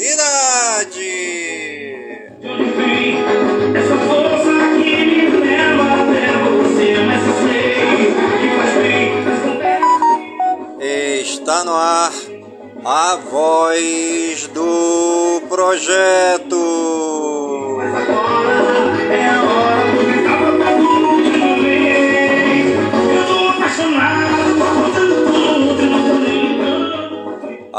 Cidade! Essa força que me você, mas. Está no ar a voz do projeto. Mas agora é a hora.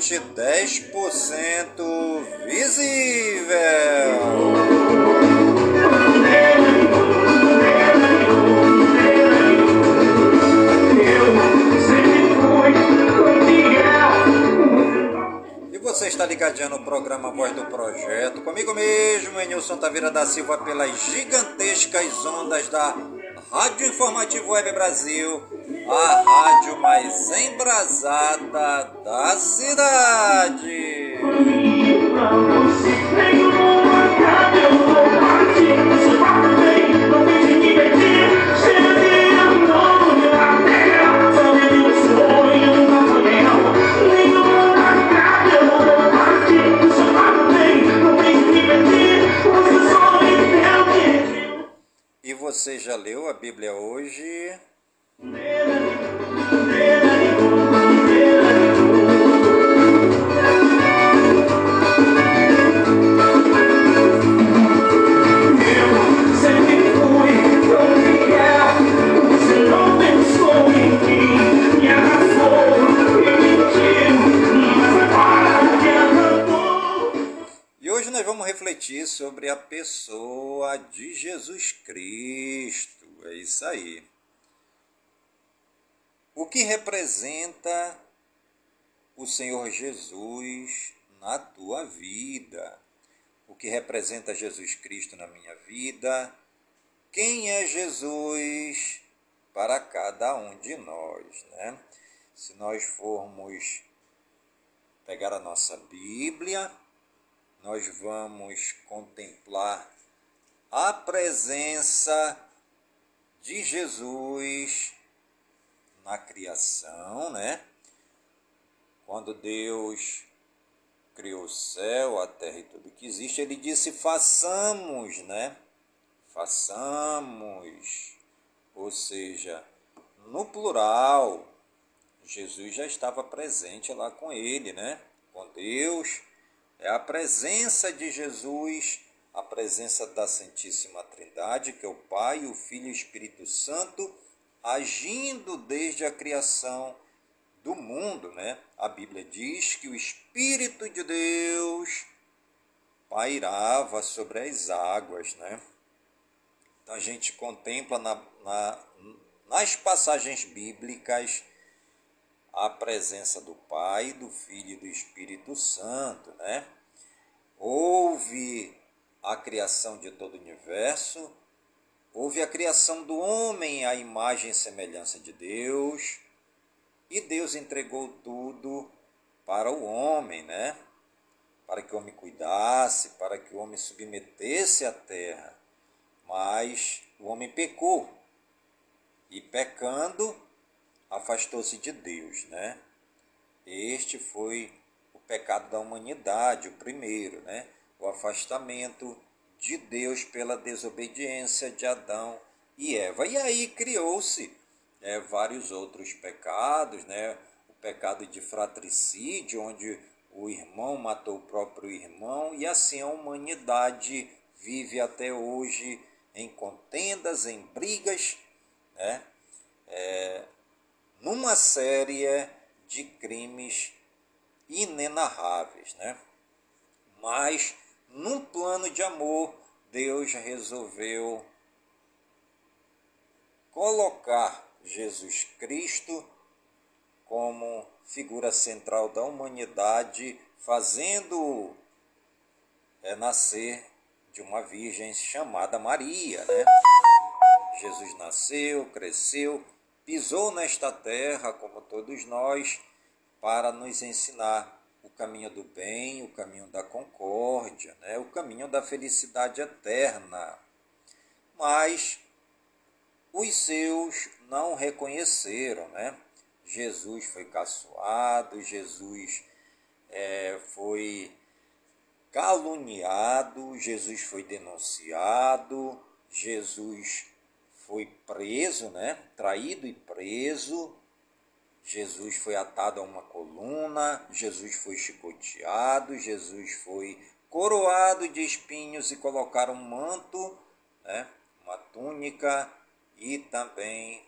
somente 10% visível. Você está ligadinho no programa Voz do Projeto, comigo mesmo, Enilson Taveira da Silva, pelas gigantescas ondas da Rádio Informativo Web Brasil, a rádio mais embrasada da cidade. E você já leu a Bíblia hoje? Yeah. representa o Senhor Jesus na tua vida? O que representa Jesus Cristo na minha vida? Quem é Jesus para cada um de nós, né? Se nós formos pegar a nossa Bíblia, nós vamos contemplar a presença de Jesus na criação, né? Quando Deus criou o céu, a terra e tudo que existe, ele disse: façamos, né? Façamos. Ou seja, no plural, Jesus já estava presente lá com ele, né? Com Deus. É a presença de Jesus, a presença da Santíssima Trindade, que é o Pai, o Filho e o Espírito Santo, agindo desde a criação do mundo, né? A Bíblia diz que o Espírito de Deus pairava sobre as águas, né? Então a gente contempla na, na, nas passagens bíblicas a presença do Pai, do Filho e do Espírito Santo, né? Houve a criação de todo o universo, houve a criação do homem à imagem e semelhança de Deus, e Deus entregou tudo para o homem, né? Para que o homem cuidasse, para que o homem submetesse a terra. Mas o homem pecou. E pecando, afastou-se de Deus, né? Este foi o pecado da humanidade, o primeiro, né? O afastamento de Deus pela desobediência de Adão e Eva. E aí criou-se né, vários outros pecados, né? o pecado de fratricídio, onde o irmão matou o próprio irmão, e assim a humanidade vive até hoje em contendas, em brigas, né? É, numa série de crimes inenarráveis. Né? Mas, num plano de amor, Deus resolveu colocar Jesus Cristo como figura central da humanidade, fazendo é, nascer de uma virgem chamada Maria, né? Jesus nasceu, cresceu, pisou nesta terra, como todos nós, para nos ensinar caminho do bem, o caminho da concórdia, né? o caminho da felicidade eterna. Mas os seus não reconheceram, né? Jesus foi caçoado, Jesus é, foi caluniado, Jesus foi denunciado, Jesus foi preso, né? Traído e preso. Jesus foi atado a uma coluna, Jesus foi chicoteado, Jesus foi coroado de espinhos e colocaram um manto, né? uma túnica e também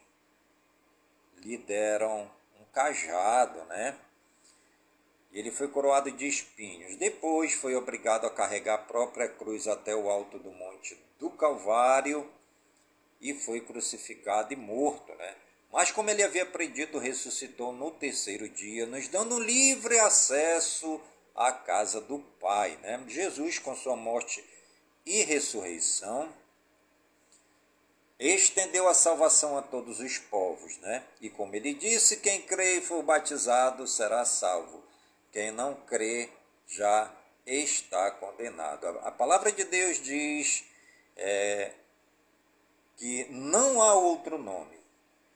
lhe deram um cajado, né? Ele foi coroado de espinhos. Depois foi obrigado a carregar a própria cruz até o alto do monte do Calvário e foi crucificado e morto, né? Mas como ele havia predito, ressuscitou no terceiro dia, nos dando livre acesso à casa do Pai, né? Jesus com sua morte e ressurreição estendeu a salvação a todos os povos, né? E como ele disse, quem crê e for batizado será salvo. Quem não crê já está condenado. A palavra de Deus diz é, que não há outro nome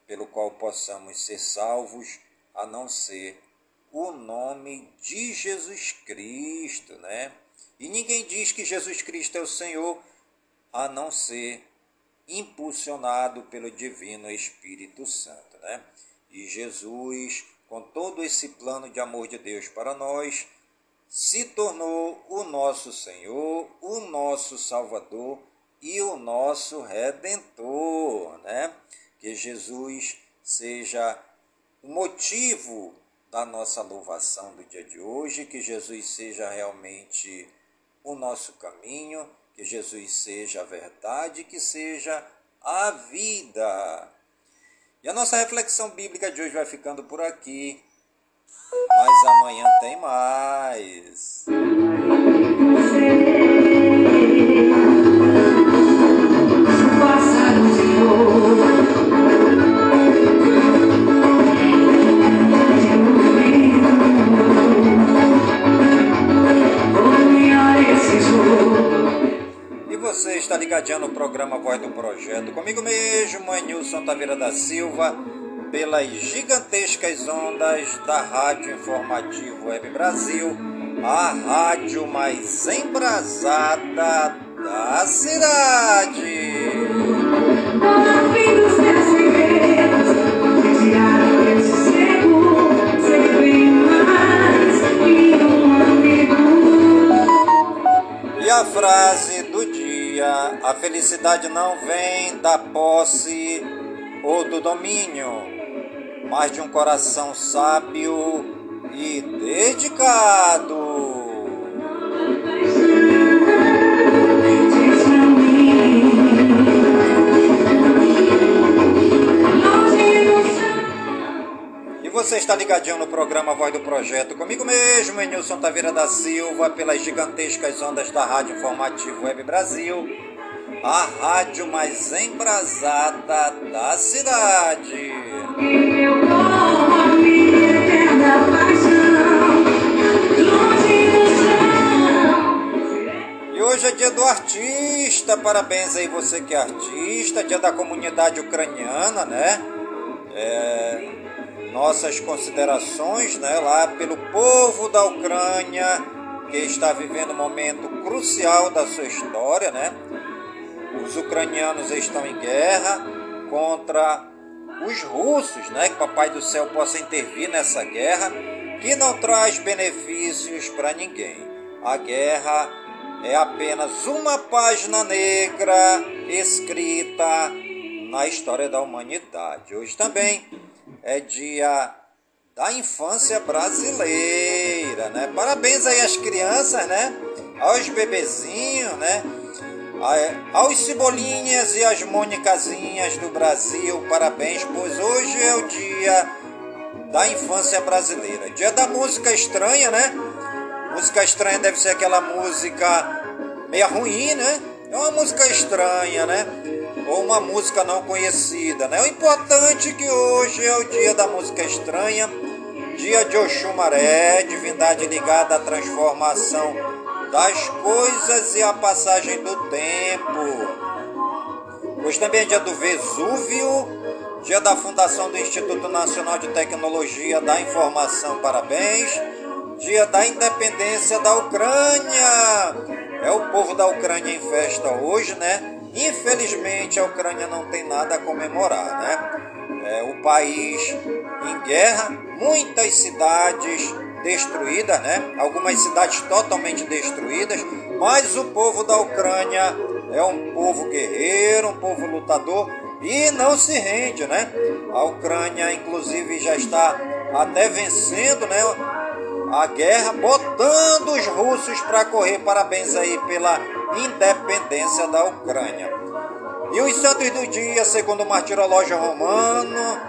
pelo qual possamos ser salvos a não ser o nome de Jesus Cristo, né? E ninguém diz que Jesus Cristo é o Senhor a não ser impulsionado pelo Divino Espírito Santo. Né? E Jesus, com todo esse plano de amor de Deus para nós, se tornou o nosso Senhor, o nosso Salvador e o nosso Redentor. Né? Que Jesus seja o motivo da nossa louvação do dia de hoje, que Jesus seja realmente o nosso caminho que Jesus seja a verdade, que seja a vida. E a nossa reflexão bíblica de hoje vai ficando por aqui. Mas amanhã tem mais. Ligadinha no programa Voz do Projeto. Comigo mesmo, é Nilson Taveira da Silva, pelas gigantescas ondas da Rádio Informativo Web Brasil, a rádio mais embrasada da cidade. E a frase a felicidade não vem da posse ou do domínio, mas de um coração sábio e dedicado. Você está ligadinho no programa Voz do Projeto, comigo mesmo, Nilson Taveira da Silva, pelas gigantescas ondas da Rádio Informativo Web Brasil, a rádio mais embrasada da cidade. E hoje é dia do artista, parabéns aí você que é artista, dia da comunidade ucraniana, né? É, nossas considerações né, lá pelo povo da Ucrânia, que está vivendo um momento crucial da sua história. Né? Os ucranianos estão em guerra contra os russos, né? que Papai do Céu possa intervir nessa guerra, que não traz benefícios para ninguém. A guerra é apenas uma página negra escrita na história da humanidade. Hoje também é dia da infância brasileira, né? Parabéns aí às crianças, né? Aos bebezinhos, né? Aos cebolinhas e às mônicazinhas do Brasil, parabéns, pois hoje é o dia da infância brasileira. Dia da música estranha, né? Música estranha deve ser aquela música meio ruim, né? É uma música estranha, né? Ou uma música não conhecida. Né? O importante é que hoje é o dia da música estranha, dia de Oxumaré, divindade ligada à transformação das coisas e à passagem do tempo. Hoje também é dia do Vesúvio, dia da fundação do Instituto Nacional de Tecnologia da Informação, parabéns. Dia da independência da Ucrânia. É o povo da Ucrânia em festa hoje, né? Infelizmente, a Ucrânia não tem nada a comemorar, né? É, o país em guerra, muitas cidades destruídas, né? Algumas cidades totalmente destruídas, mas o povo da Ucrânia é um povo guerreiro, um povo lutador e não se rende, né? A Ucrânia, inclusive, já está até vencendo, né? A guerra, botando os russos para correr. Parabéns aí pela independência da Ucrânia. E os santos do dia, segundo o martirológio romano,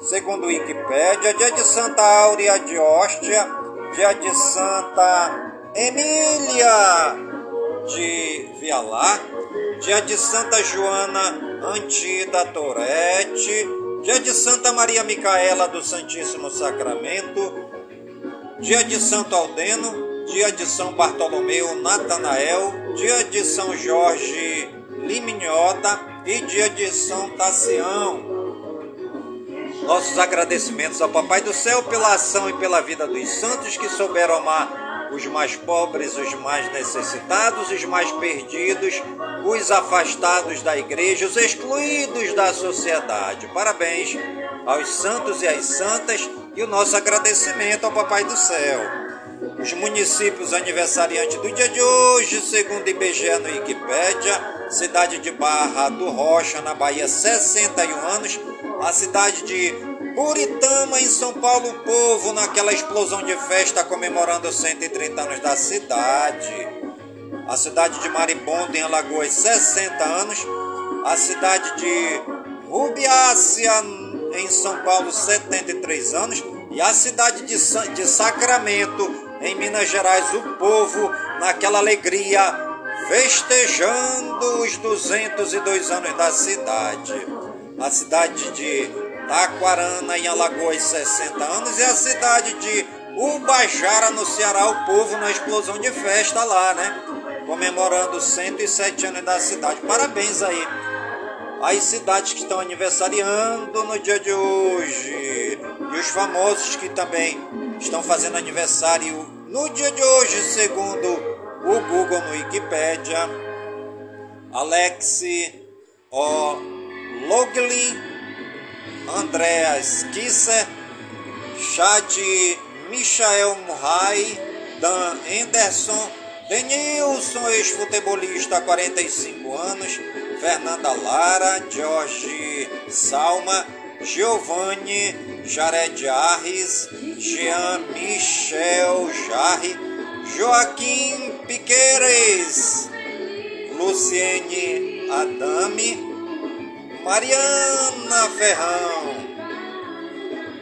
segundo Wikipédia, dia de Santa Áurea de Hóstia, dia de Santa Emília de Vialá, dia de Santa Joana Antida Torete, dia de Santa Maria Micaela do Santíssimo Sacramento, dia de Santo Aldeno, dia de São Bartolomeu Natanael, dia de São Jorge Liminhota e dia de São Tassião. Nossos agradecimentos ao Papai do Céu pela ação e pela vida dos santos que souberam amar os mais pobres, os mais necessitados, os mais perdidos, os afastados da igreja, os excluídos da sociedade. Parabéns aos santos e às santas e o nosso agradecimento ao Papai do Céu. Os municípios aniversariantes do dia de hoje, segundo IBGE no Wikipédia, cidade de Barra do Rocha, na Bahia, 61 anos. A cidade de Buritama, em São Paulo, o povo naquela explosão de festa comemorando 130 anos da cidade. A cidade de Maribondo, em Alagoas, 60 anos. A cidade de Rubiácea, em São Paulo, 73 anos. E a cidade de, de Sacramento, em Minas Gerais, o povo naquela alegria, festejando os 202 anos da cidade. A cidade de Taquarana, em Alagoas, 60 anos, e a cidade de Ubajara, no Ceará, o povo na explosão de festa lá, né? comemorando 107 anos da cidade. Parabéns aí às cidades que estão aniversariando no dia de hoje e os famosos que também estão fazendo aniversário no dia de hoje, segundo o Google no Wikipedia. Alex O. Loglin, Andreas Kisser, Chad Michael Murray, Dan Anderson, Denilson, ex-futebolista, 45 anos, Fernanda Lara, Jorge Salma, Giovanni Jared Arres, Jean Michel Jarre, Joaquim Piqueires, Luciene Adame, Mariana Ferrão,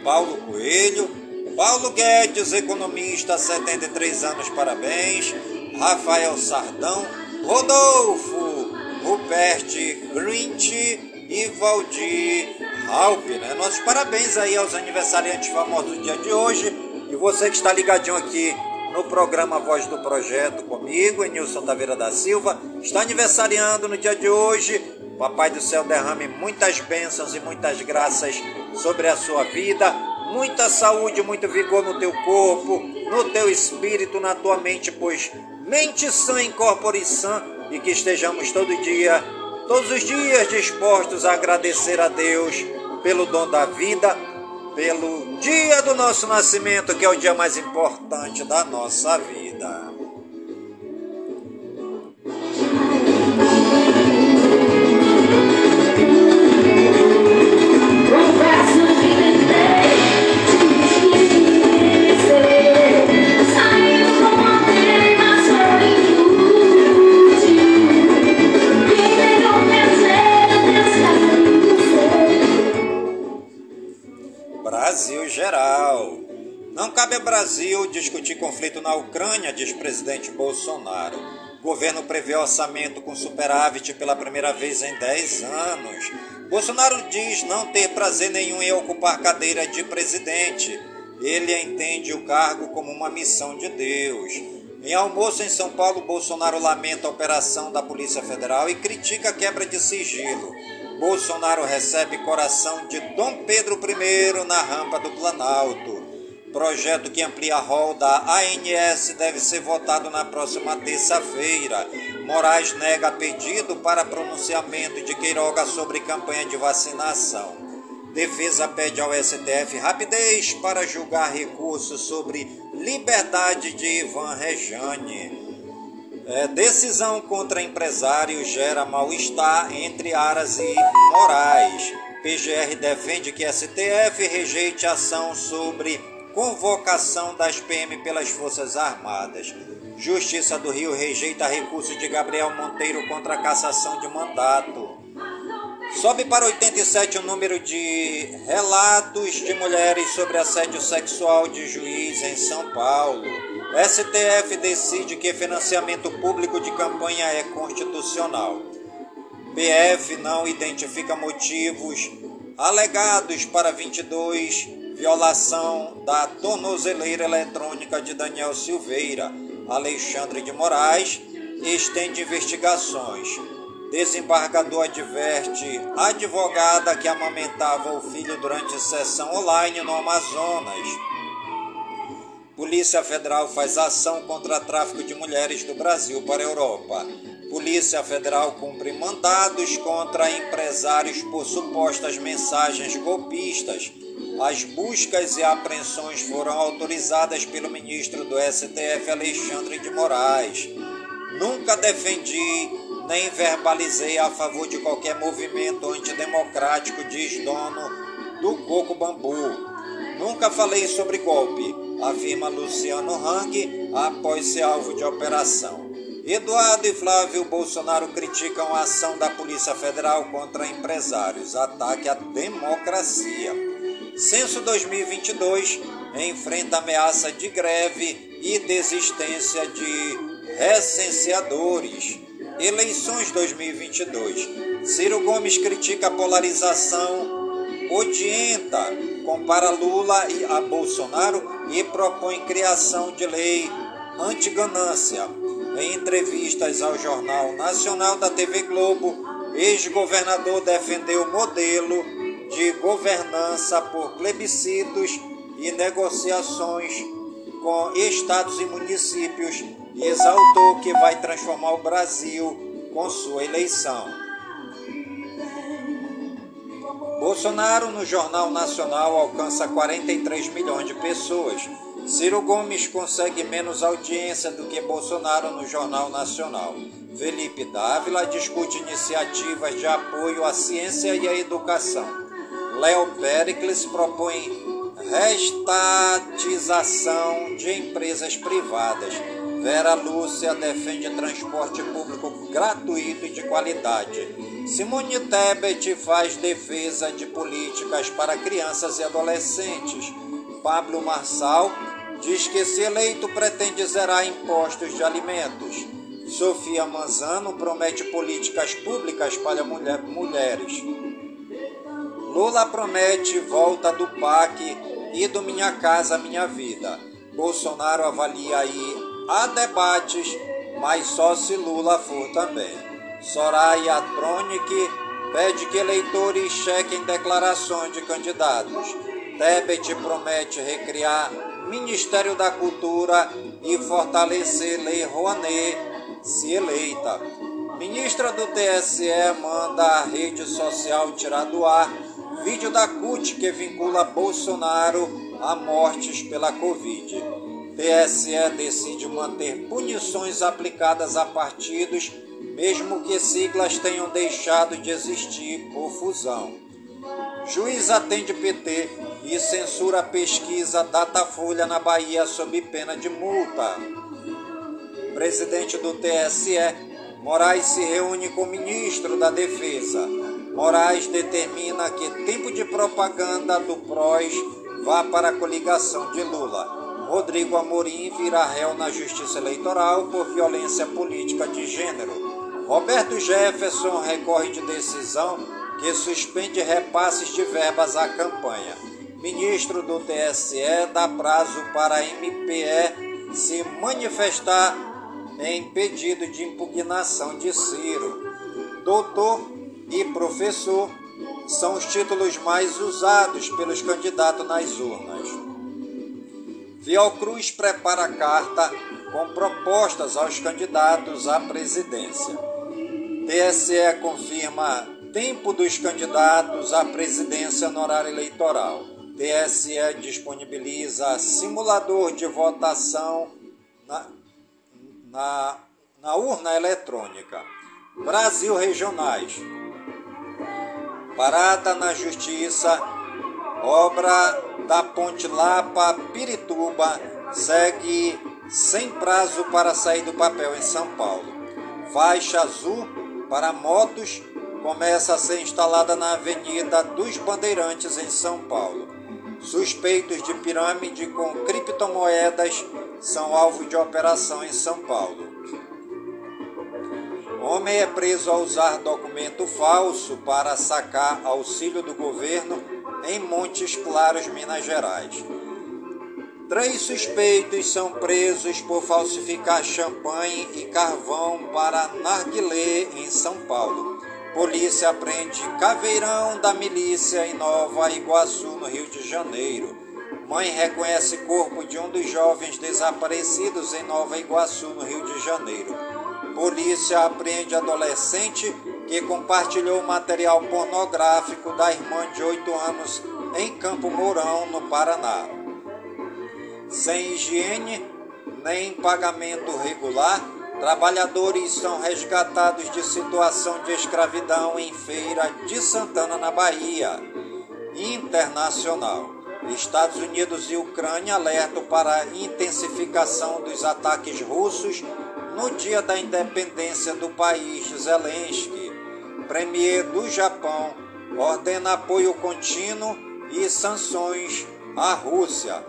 Paulo Coelho, Paulo Guedes, economista, 73 anos, parabéns, Rafael Sardão, Rodolfo, Rupert Grint e Valdir Halp, né? Nossos parabéns aí aos aniversariantes famosos do dia de hoje e você que está ligadinho aqui no programa Voz do Projeto comigo, Enilson Taveira da Silva, está aniversariando no dia de hoje. Papai do céu derrame muitas bênçãos e muitas graças sobre a sua vida, muita saúde, muito vigor no teu corpo, no teu espírito, na tua mente, pois mente sã incorpore sã e que estejamos todo dia, todos os dias dispostos a agradecer a Deus pelo dom da vida, pelo dia do nosso nascimento, que é o dia mais importante da nossa vida. Cabe ao Brasil discutir conflito na Ucrânia, diz presidente Bolsonaro. Governo prevê orçamento com superávit pela primeira vez em 10 anos. Bolsonaro diz não ter prazer nenhum em ocupar cadeira de presidente. Ele entende o cargo como uma missão de Deus. Em almoço em São Paulo, Bolsonaro lamenta a operação da Polícia Federal e critica a quebra de sigilo. Bolsonaro recebe coração de Dom Pedro I na rampa do Planalto. Projeto que amplia a rol da ANS deve ser votado na próxima terça-feira. Moraes nega pedido para pronunciamento de Queiroga sobre campanha de vacinação. Defesa pede ao STF rapidez para julgar recurso sobre liberdade de Ivan Rejane. É, decisão contra empresário gera mal-estar entre Aras e Moraes. PGR defende que STF rejeite ação sobre convocação das PM pelas Forças Armadas. Justiça do Rio rejeita recurso de Gabriel Monteiro contra cassação de mandato. Sobe para 87 o número de relatos de mulheres sobre assédio sexual de juiz em São Paulo. STF decide que financiamento público de campanha é constitucional. PF não identifica motivos alegados para 22 violação da tornozeleira eletrônica de Daniel Silveira. Alexandre de Moraes estende investigações. Desembargador adverte advogada que amamentava o filho durante sessão online no Amazonas. Polícia Federal faz ação contra tráfico de mulheres do Brasil para a Europa. Polícia Federal cumpre mandados contra empresários por supostas mensagens golpistas as buscas e apreensões foram autorizadas pelo ministro do STF Alexandre de Moraes. Nunca defendi nem verbalizei a favor de qualquer movimento antidemocrático, diz dono do Coco Bambu. Nunca falei sobre golpe, afirma Luciano Hang após ser alvo de operação. Eduardo e Flávio Bolsonaro criticam a ação da Polícia Federal contra empresários, ataque à democracia. Censo 2022 enfrenta ameaça de greve e desistência de recenseadores. Eleições 2022. Ciro Gomes critica a polarização odienta, compara Lula a Bolsonaro e propõe criação de lei anti-ganância. Em entrevistas ao Jornal Nacional da TV Globo, ex-governador defendeu o modelo de governança por plebiscitos e negociações com estados e municípios e exaltou que vai transformar o Brasil com sua eleição. Bolsonaro no Jornal Nacional alcança 43 milhões de pessoas. Ciro Gomes consegue menos audiência do que Bolsonaro no Jornal Nacional. Felipe Dávila discute iniciativas de apoio à ciência e à educação. Léo Pericles propõe Restatização de empresas privadas. Vera Lúcia defende transporte público gratuito e de qualidade. Simone Tebet faz defesa de políticas para crianças e adolescentes. Pablo Marçal diz que se eleito pretende zerar impostos de alimentos. Sofia Manzano promete políticas públicas para mulher, mulheres. Lula promete volta do PAC e do Minha Casa Minha Vida. Bolsonaro avalia aí há debates, mas só se Lula for também. Soraya Tronic pede que eleitores chequem declarações de candidatos. Tebet promete recriar Ministério da Cultura e fortalecer Lei Rouanet, se eleita. Ministra do TSE manda a rede social tirar do ar Vídeo da CUT que vincula Bolsonaro a mortes pela Covid. TSE decide manter punições aplicadas a partidos, mesmo que siglas tenham deixado de existir por fusão. Juiz atende PT e censura pesquisa Datafolha na Bahia sob pena de multa. Presidente do TSE, Moraes se reúne com o ministro da Defesa. Moraes determina que tempo de propaganda do PROS vá para a coligação de Lula. Rodrigo Amorim virá réu na Justiça Eleitoral por violência política de gênero. Roberto Jefferson recorre de decisão que suspende repasses de verbas à campanha. Ministro do TSE dá prazo para a MPE se manifestar em pedido de impugnação de Ciro. Doutor e professor são os títulos mais usados pelos candidatos nas urnas. Fiocruz prepara carta com propostas aos candidatos à presidência. TSE confirma tempo dos candidatos à presidência no horário eleitoral. TSE disponibiliza simulador de votação na, na, na urna eletrônica. Brasil Regionais. Parada na Justiça, obra da Ponte Lapa Pirituba segue sem prazo para sair do papel em São Paulo. Faixa azul para motos começa a ser instalada na Avenida dos Bandeirantes em São Paulo. Suspeitos de pirâmide com criptomoedas são alvo de operação em São Paulo. Homem é preso ao usar documento falso para sacar auxílio do governo em Montes Claros, Minas Gerais. Três suspeitos são presos por falsificar champanhe e carvão para narguilé em São Paulo. Polícia prende caveirão da milícia em Nova Iguaçu, no Rio de Janeiro. Mãe reconhece corpo de um dos jovens desaparecidos em Nova Iguaçu, no Rio de Janeiro. Polícia apreende adolescente que compartilhou material pornográfico da irmã de 8 anos em Campo Mourão, no Paraná. Sem higiene nem pagamento regular, trabalhadores são resgatados de situação de escravidão em Feira de Santana, na Bahia. Internacional. Estados Unidos e Ucrânia alertam para a intensificação dos ataques russos no dia da independência do país, Zelensky, premier do Japão, ordena apoio contínuo e sanções à Rússia.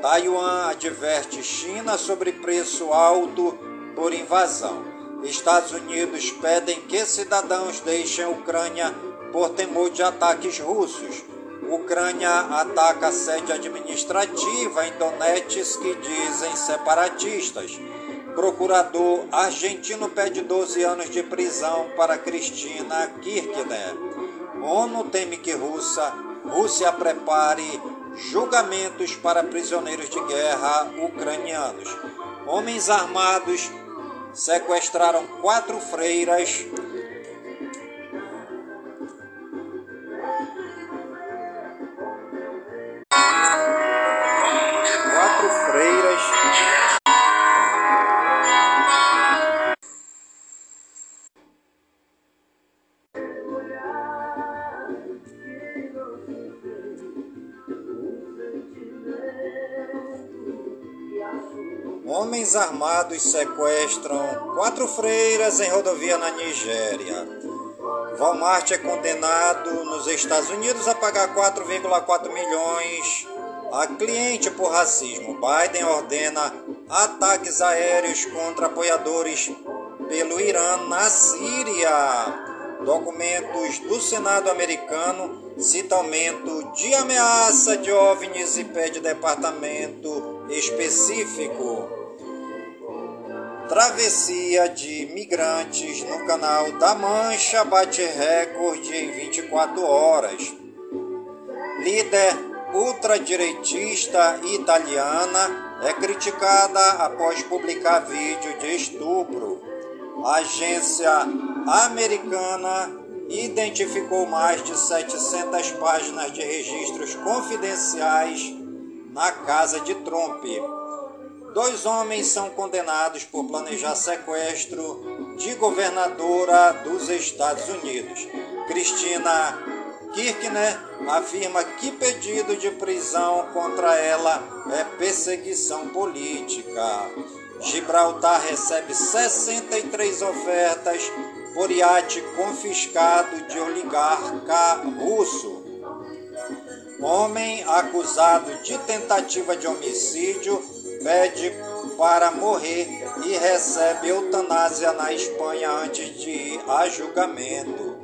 Taiwan adverte China sobre preço alto por invasão. Estados Unidos pedem que cidadãos deixem a Ucrânia por temor de ataques russos. Ucrânia ataca a sede administrativa em Donetsk, dizem separatistas. Procurador argentino pede 12 anos de prisão para Cristina Kirchner. ONU teme que Rússia, Rússia prepare julgamentos para prisioneiros de guerra ucranianos. Homens armados sequestraram quatro freiras armados sequestram quatro freiras em rodovia na Nigéria. Walmart é condenado nos Estados Unidos a pagar 4,4 milhões a cliente por racismo. Biden ordena ataques aéreos contra apoiadores pelo Irã na Síria. Documentos do Senado americano citam aumento de ameaça de OVNIs e pede departamento específico. Travessia de migrantes no canal da Mancha bate recorde em 24 horas. Líder ultradireitista italiana é criticada após publicar vídeo de estupro. Agência americana identificou mais de 700 páginas de registros confidenciais na casa de Trump. Dois homens são condenados por planejar sequestro de governadora dos Estados Unidos. Cristina Kirchner afirma que pedido de prisão contra ela é perseguição política. Gibraltar recebe 63 ofertas por iate confiscado de oligarca russo. Homem acusado de tentativa de homicídio pede para morrer e recebe eutanásia na Espanha antes de ir a julgamento.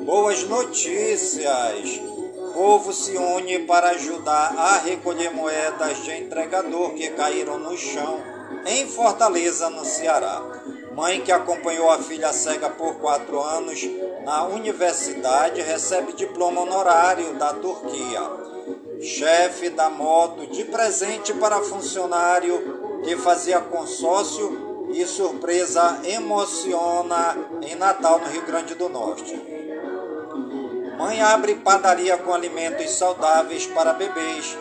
Boas notícias! O povo se une para ajudar a recolher moedas de entregador que caíram no chão em Fortaleza, no Ceará. Mãe que acompanhou a filha cega por quatro anos na universidade recebe diploma honorário da Turquia chefe da moto de presente para funcionário que fazia consórcio e surpresa emociona em Natal, no Rio Grande do Norte. Mãe abre padaria com alimentos saudáveis para bebês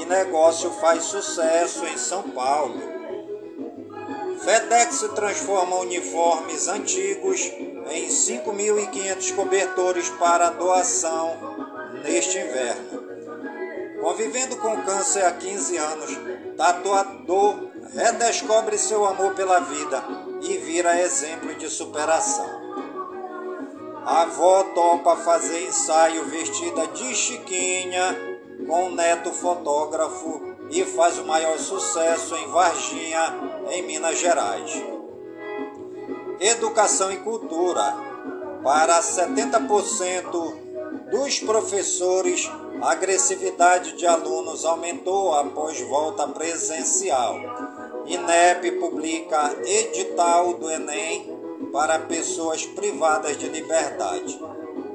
e negócio faz sucesso em São Paulo. FedEx transforma uniformes antigos em 5.500 cobertores para doação neste inverno. Convivendo com câncer há 15 anos, tatuador redescobre seu amor pela vida e vira exemplo de superação. A avó topa fazer ensaio vestida de chiquinha com o neto fotógrafo e faz o maior sucesso em Varginha, em Minas Gerais. Educação e cultura. Para 70% dos professores a agressividade de alunos aumentou após volta presencial. INEP publica edital do Enem para pessoas privadas de liberdade.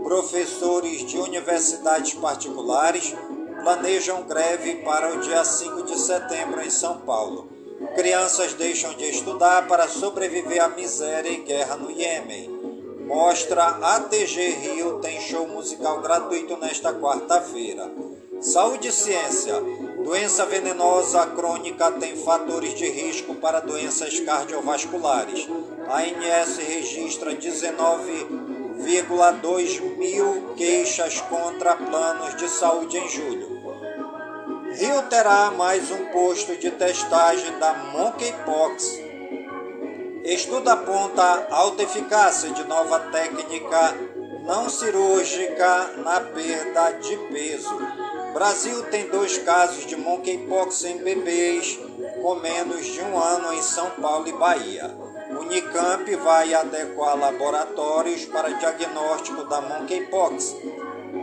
Professores de universidades particulares planejam greve para o dia 5 de setembro em São Paulo. Crianças deixam de estudar para sobreviver à miséria e guerra no Iêmen. Mostra ATG Rio tem show musical gratuito nesta quarta-feira. Saúde e ciência. Doença venenosa crônica tem fatores de risco para doenças cardiovasculares. A ANS registra 19,2 mil queixas contra planos de saúde em julho. Rio terá mais um posto de testagem da Monkeypox Estudo aponta alta eficácia de nova técnica não cirúrgica na perda de peso. Brasil tem dois casos de monkeypox em bebês com menos de um ano em São Paulo e Bahia. Unicamp vai adequar laboratórios para diagnóstico da monkeypox.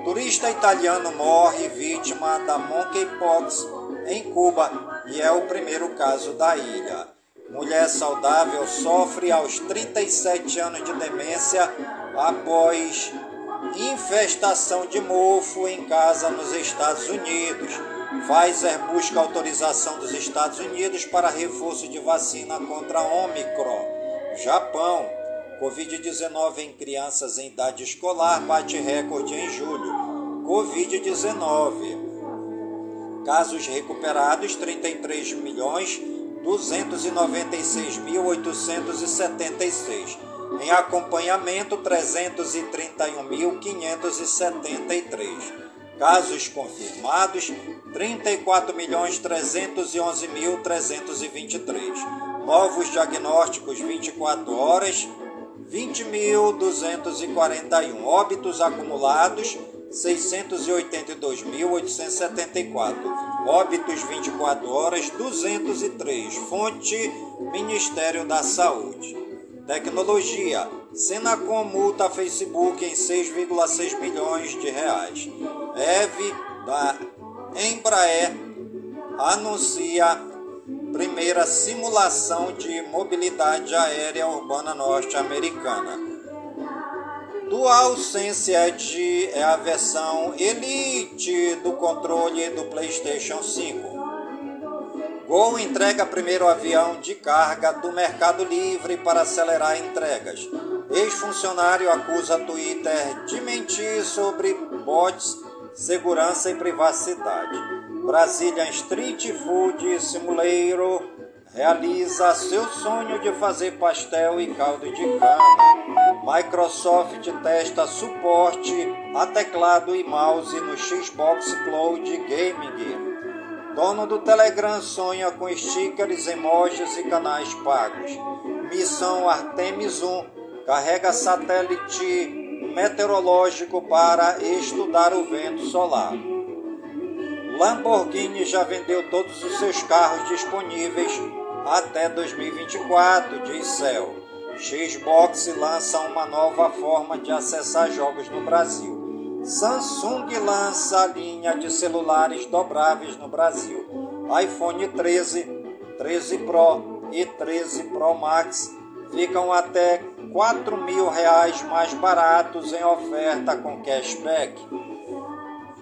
Turista italiano morre vítima da monkeypox em Cuba e é o primeiro caso da ilha. Mulher saudável sofre aos 37 anos de demência após infestação de mofo em casa nos Estados Unidos. Pfizer busca autorização dos Estados Unidos para reforço de vacina contra Omicron. Japão. Covid-19 em crianças em idade escolar bate recorde em julho. Covid-19. Casos recuperados 33 milhões 296.876. Em acompanhamento 331.573. Casos confirmados 34.311.323. Novos diagnósticos 24 horas 20.241. Óbitos acumulados 682.874. Óbitos 24 horas 203. Fonte Ministério da Saúde. Tecnologia. Senacom multa Facebook em 6,6 milhões de reais. EVE da Embraer anuncia primeira simulação de mobilidade aérea urbana norte-americana. DualSense Edge é a versão Elite do controle do PlayStation 5. Gol entrega primeiro avião de carga do Mercado Livre para acelerar entregas. Ex-funcionário acusa Twitter de mentir sobre bots, segurança e privacidade. Brasília Street Food Simulator realiza seu sonho de fazer pastel e caldo de cana. Microsoft testa suporte a teclado e mouse no Xbox Cloud Gaming. Dono do Telegram sonha com stickers, emojis e canais pagos. Missão Artemis 1 carrega satélite meteorológico para estudar o vento solar. Lamborghini já vendeu todos os seus carros disponíveis até 2024, diz Cell. Xbox lança uma nova forma de acessar jogos no Brasil. Samsung lança a linha de celulares dobráveis no Brasil. iPhone 13, 13 Pro e 13 Pro Max ficam até 4 mil reais mais baratos em oferta com cashback.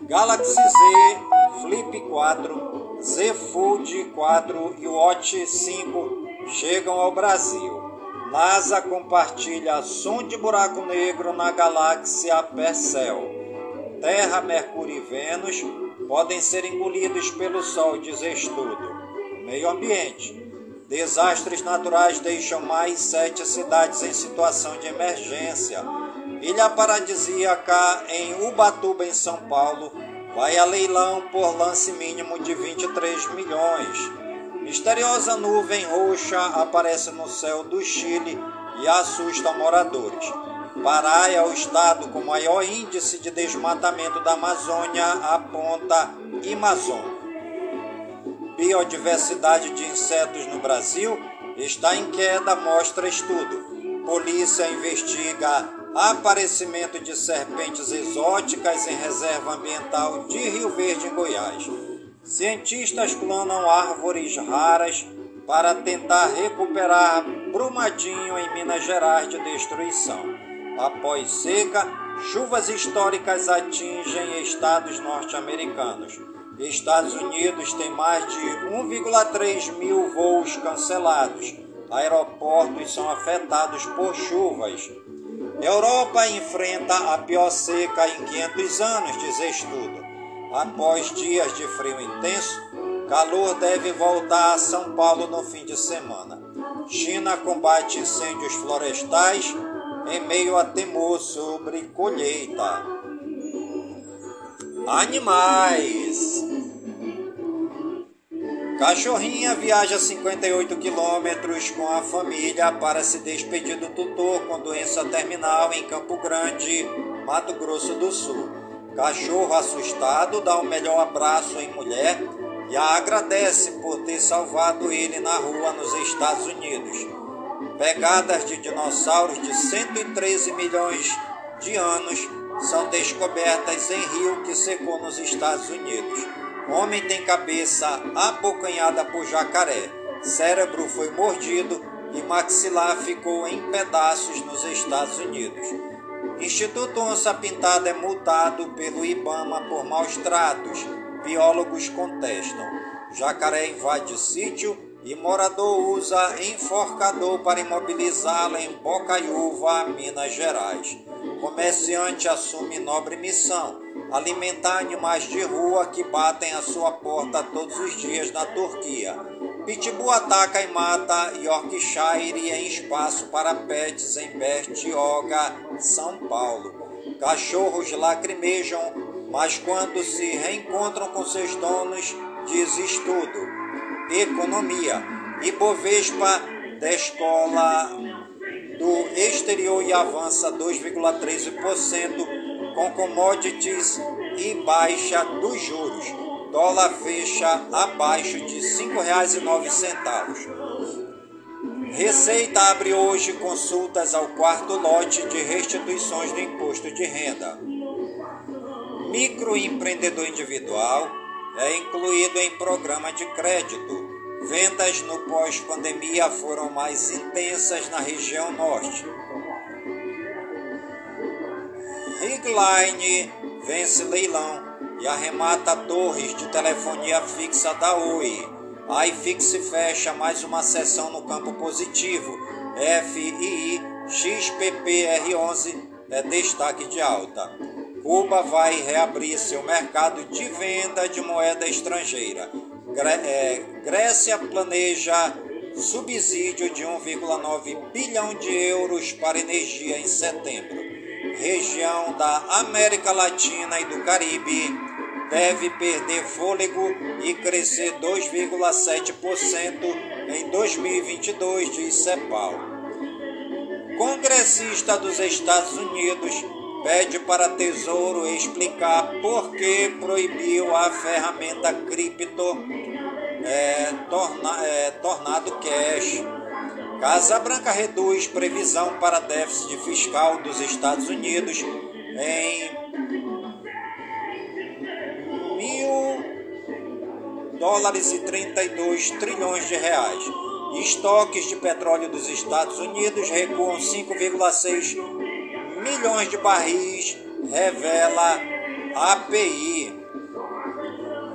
Galaxy Z Flip 4, Z Fold 4 e Watch 5 chegam ao Brasil. NASA compartilha som de buraco negro na galáxia Percel. Terra, Mercúrio e Vênus podem ser engolidos pelo Sol, diz estudo. Meio ambiente. Desastres naturais deixam mais sete cidades em situação de emergência. Ilha paradisíaca em Ubatuba, em São Paulo, vai a leilão por lance mínimo de 23 milhões. Misteriosa nuvem roxa aparece no céu do Chile e assusta moradores. Pará é o estado com maior índice de desmatamento da Amazônia, aponta Amazon. Biodiversidade de insetos no Brasil está em queda, mostra estudo. Polícia investiga aparecimento de serpentes exóticas em reserva ambiental de Rio Verde, em Goiás. Cientistas clonam árvores raras para tentar recuperar Brumadinho em Minas Gerais de destruição. Após seca, chuvas históricas atingem estados norte-americanos. Estados Unidos tem mais de 1,3 mil voos cancelados. Aeroportos são afetados por chuvas. Europa enfrenta a pior seca em 500 anos, diz estudo. Após dias de frio intenso, calor deve voltar a São Paulo no fim de semana. China combate incêndios florestais em meio a temor sobre colheita. Animais. Cachorrinha viaja 58 quilômetros com a família para se despedir do tutor com doença terminal em Campo Grande, Mato Grosso do Sul. Cachorro assustado dá o um melhor abraço em mulher e a agradece por ter salvado ele na rua nos Estados Unidos. Pegadas de dinossauros de 113 milhões de anos são descobertas em rio que secou nos Estados Unidos. Homem tem cabeça abocanhada por jacaré. cérebro foi mordido e maxilar ficou em pedaços nos Estados Unidos. Instituto Onça Pintada é multado pelo Ibama por maus tratos. Biólogos contestam. Jacaré invade sítio e morador usa enforcador para imobilizá-lo em Bocaiúva, Minas Gerais. Comerciante assume nobre missão: alimentar animais de rua que batem a sua porta todos os dias na Turquia. Pitbull ataca e mata Yorkshire em espaço para pets em Bertioga, São Paulo. Cachorros lacrimejam, mas quando se reencontram com seus donos, diz estudo. Economia. Ibovespa descola do exterior e avança 2,13% com commodities e baixa dos juros. Dólar fecha abaixo de R$ 5,09. Receita abre hoje consultas ao quarto lote de restituições do imposto de renda. Microempreendedor individual é incluído em programa de crédito. Vendas no pós-pandemia foram mais intensas na região norte. Rigline vence leilão e arremata torres de telefonia fixa da Oi. A iFix fecha mais uma sessão no campo positivo. FII XPPR11 é destaque de alta. Cuba vai reabrir seu mercado de venda de moeda estrangeira. É, Grécia planeja subsídio de 1,9 bilhão de euros para energia em setembro. Região da América Latina e do Caribe deve perder fôlego e crescer 2,7% em 2022, diz CEPAL. Congressista dos Estados Unidos pede para Tesouro explicar por que proibiu a ferramenta cripto é, torna, é, Tornado Cash. Casa Branca reduz previsão para déficit fiscal dos Estados Unidos em mil dólares e 32 trilhões de reais. Estoques de petróleo dos Estados Unidos recuam 5,6 milhões de barris, revela API.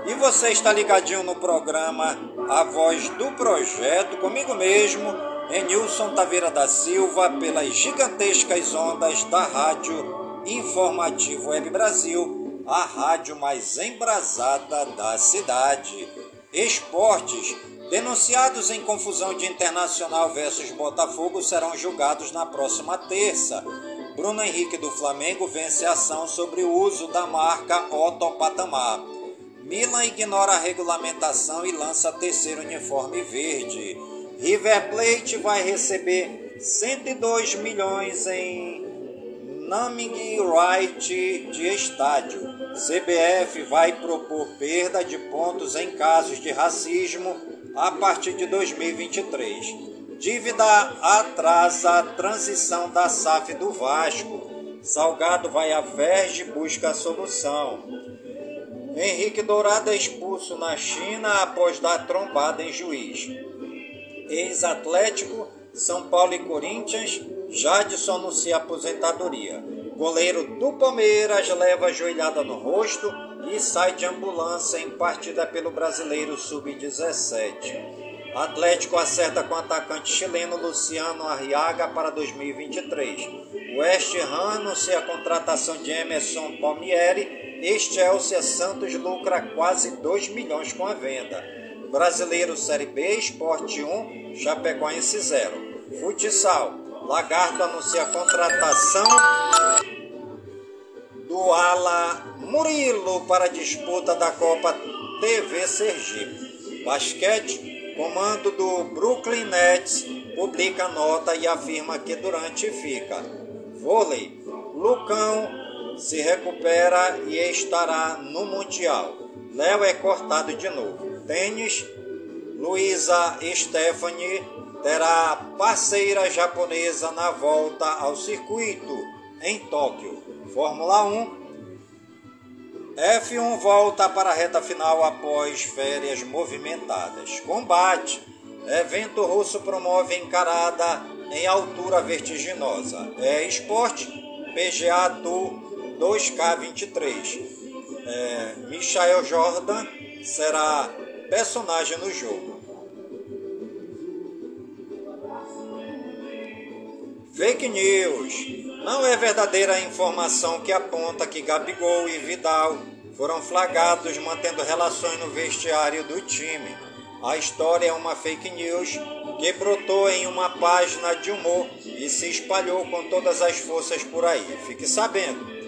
E você está ligadinho no programa A Voz do Projeto, comigo mesmo, Enilson Taveira da Silva, pelas gigantescas ondas da Rádio Informativo Web Brasil, a rádio mais embrasada da cidade. Esportes. Denunciados em confusão de Internacional versus Botafogo serão julgados na próxima terça. Bruno Henrique do Flamengo vence a ação sobre o uso da marca Otto Patamar. Milan ignora a regulamentação e lança terceiro uniforme verde. River Plate vai receber 102 milhões em naming right de estádio. CBF vai propor perda de pontos em casos de racismo a partir de 2023. Dívida atrasa a transição da SAF do Vasco. Salgado vai à Verge busca a solução. Henrique Dourado é expulso na China após dar trombada em juiz. Ex-Atlético, São Paulo e Corinthians, Jadson anuncia aposentadoria. Goleiro do Palmeiras leva a joelhada no rosto e sai de ambulância em partida pelo Brasileiro Sub-17. Atlético acerta com o atacante chileno Luciano Arriaga para 2023. West Ham anuncia a contratação de Emerson Palmieri e Chelsea Santos lucra quase 2 milhões com a venda. Brasileiro Série B, Esporte 1, Chapecoense 0. Futsal, Lagarto anuncia a contratação do Ala Murilo para a disputa da Copa TV Sergipe. Basquete, Comando do Brooklyn Nets publica nota e afirma que Durante fica. Vôlei. Lucão se recupera e estará no Mundial. Léo é cortado de novo. Tênis. Luísa Stephanie terá parceira japonesa na volta ao circuito em Tóquio. Fórmula 1. F1 volta para a reta final após férias movimentadas. Combate. Evento russo promove encarada em altura vertiginosa. É esporte, PGA Tour 2K23. É, Michael Jordan será personagem no jogo. Fake news. Não é verdadeira a informação que aponta que Gabigol e Vidal foram flagrados mantendo relações no vestiário do time. A história é uma fake news que brotou em uma página de humor e se espalhou com todas as forças por aí. Fique sabendo.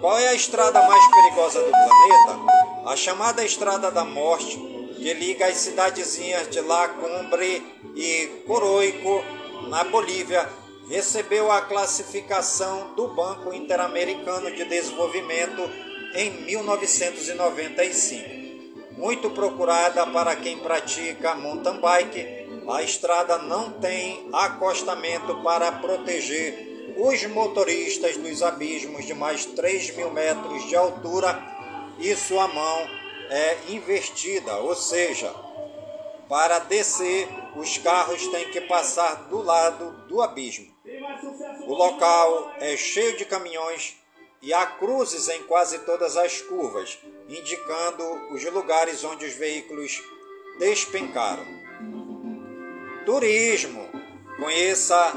Qual é a estrada mais perigosa do planeta? A chamada Estrada da Morte, que liga as cidadezinhas de La Cumbre e Coroico, na Bolívia, recebeu a classificação do Banco Interamericano de Desenvolvimento em 1995. Muito procurada para quem pratica mountain bike, a estrada não tem acostamento para proteger os motoristas dos abismos de mais 3 mil metros de altura e sua mão é invertida, ou seja, para descer, os carros têm que passar do lado do abismo. O local é cheio de caminhões e há cruzes em quase todas as curvas, indicando os lugares onde os veículos despencaram. Turismo. Conheça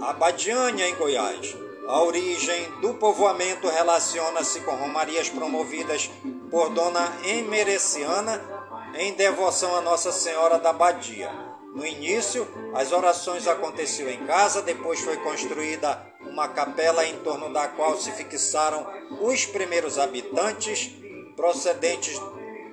a Badiânia em Goiás. A origem do povoamento relaciona-se com romarias promovidas por Dona Emereciana em devoção a Nossa Senhora da Badia. No início, as orações aconteciam em casa, depois foi construída uma capela em torno da qual se fixaram os primeiros habitantes, procedentes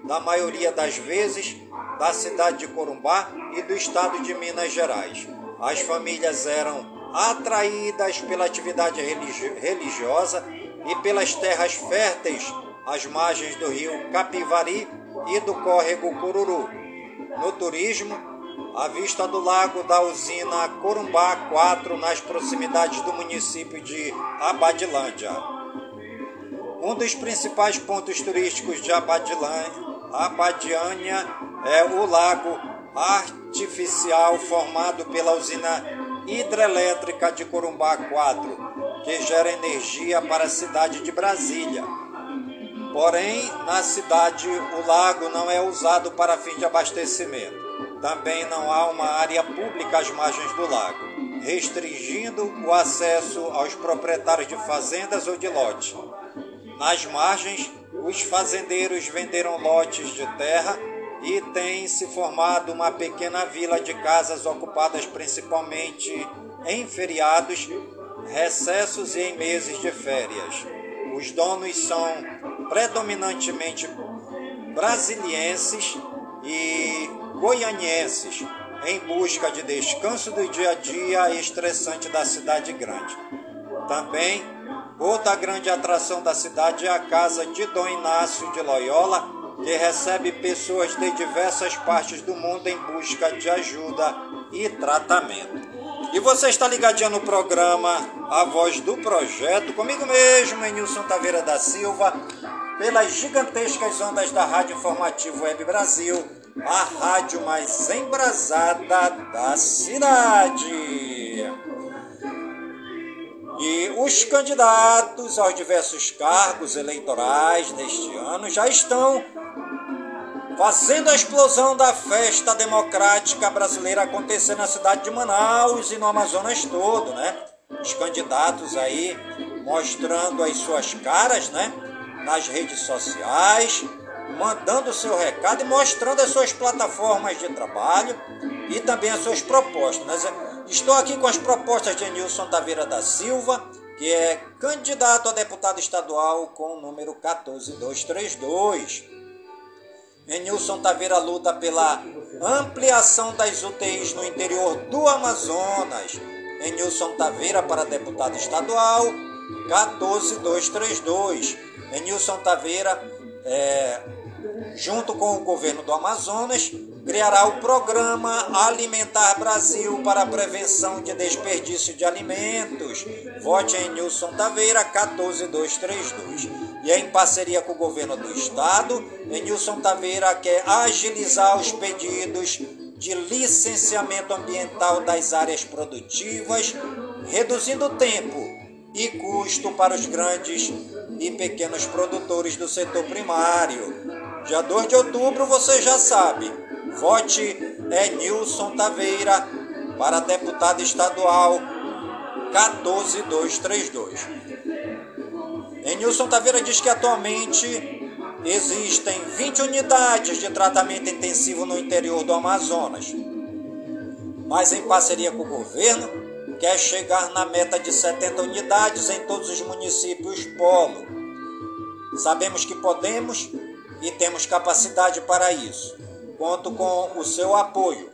da maioria das vezes da cidade de Corumbá e do estado de Minas Gerais. As famílias eram atraídas pela atividade religiosa e pelas terras férteis às margens do rio Capivari e do córrego Cururu. No turismo, à vista do lago da usina Corumbá 4, nas proximidades do município de Abadilândia. Um dos principais pontos turísticos de Abadiânia é o lago artificial formado pela usina hidrelétrica de Corumbá 4, que gera energia para a cidade de Brasília. Porém, na cidade, o lago não é usado para fim de abastecimento. Também não há uma área pública às margens do lago, restringindo o acesso aos proprietários de fazendas ou de lote. Nas margens, os fazendeiros venderam lotes de terra e tem se formado uma pequena vila de casas ocupadas principalmente em feriados, recessos e em meses de férias. Os donos são predominantemente brasilienses e goianienses em busca de descanso do dia a dia estressante da cidade grande. Também, outra grande atração da cidade é a casa de Dom Inácio de Loyola, que recebe pessoas de diversas partes do mundo em busca de ajuda e tratamento. E você está ligadinho no programa A Voz do Projeto, comigo mesmo, Enilson Taveira da Silva, pelas gigantescas ondas da Rádio Informativo Web Brasil a rádio mais embrasada da cidade. E os candidatos aos diversos cargos eleitorais neste ano já estão fazendo a explosão da festa democrática brasileira acontecer na cidade de Manaus e no Amazonas todo, né? Os candidatos aí mostrando as suas caras, né? Nas redes sociais, mandando o seu recado e mostrando as suas plataformas de trabalho e também as suas propostas. Né? Estou aqui com as propostas de Nilson Taveira da Silva, que é candidato a deputado estadual com o número 14232. Enilson Taveira luta pela ampliação das UTIs no interior do Amazonas. Enilson Taveira para deputado estadual 14232. Enilson Taveira é, junto com o governo do Amazonas, criará o Programa Alimentar Brasil para a Prevenção de Desperdício de Alimentos. Vote em Nilson Taveira 14232. E em parceria com o governo do estado, Nilson Taveira quer agilizar os pedidos de licenciamento ambiental das áreas produtivas, reduzindo tempo e custo para os grandes e pequenos produtores do setor primário. Dia 2 de outubro, você já sabe, vote é Nilson Taveira para deputado estadual 14232. Nilson Taveira diz que atualmente existem 20 unidades de tratamento intensivo no interior do Amazonas, mas em parceria com o governo, quer chegar na meta de 70 unidades em todos os municípios polo. Sabemos que podemos e temos capacidade para isso. Conto com o seu apoio.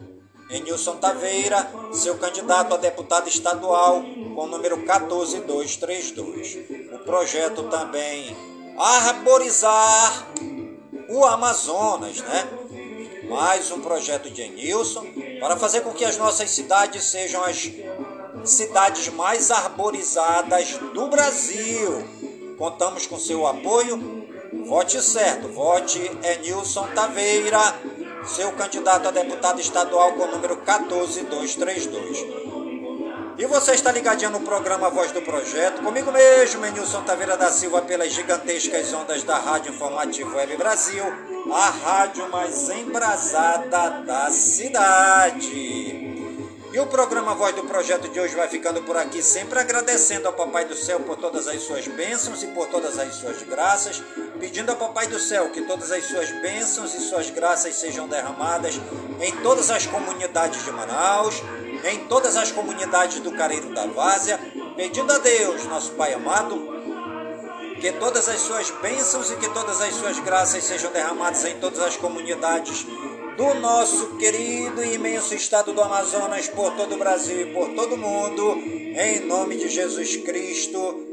Enilson Taveira, seu candidato a deputado estadual, com o número 14232. O projeto também arborizar o Amazonas, né? Mais um projeto de Enilson para fazer com que as nossas cidades sejam as cidades mais arborizadas do Brasil. Contamos com seu apoio. Vote certo, vote Enilson Taveira, seu candidato a deputado estadual com o número 14232. E você está ligadinho no programa Voz do Projeto, comigo mesmo, Enilson Taveira da Silva, pelas gigantescas ondas da Rádio Informativo Web Brasil, a rádio mais embrasada da cidade. E o programa Voz do Projeto de hoje vai ficando por aqui, sempre agradecendo ao Papai do Céu por todas as suas bênçãos e por todas as suas graças, pedindo ao Papai do Céu que todas as suas bênçãos e suas graças sejam derramadas em todas as comunidades de Manaus, em todas as comunidades do Careiro da Várzea, pedindo a Deus, nosso Pai amado, que todas as suas bênçãos e que todas as suas graças sejam derramadas em todas as comunidades do nosso querido e imenso estado do Amazonas, por todo o Brasil e por todo o mundo, em nome de Jesus Cristo,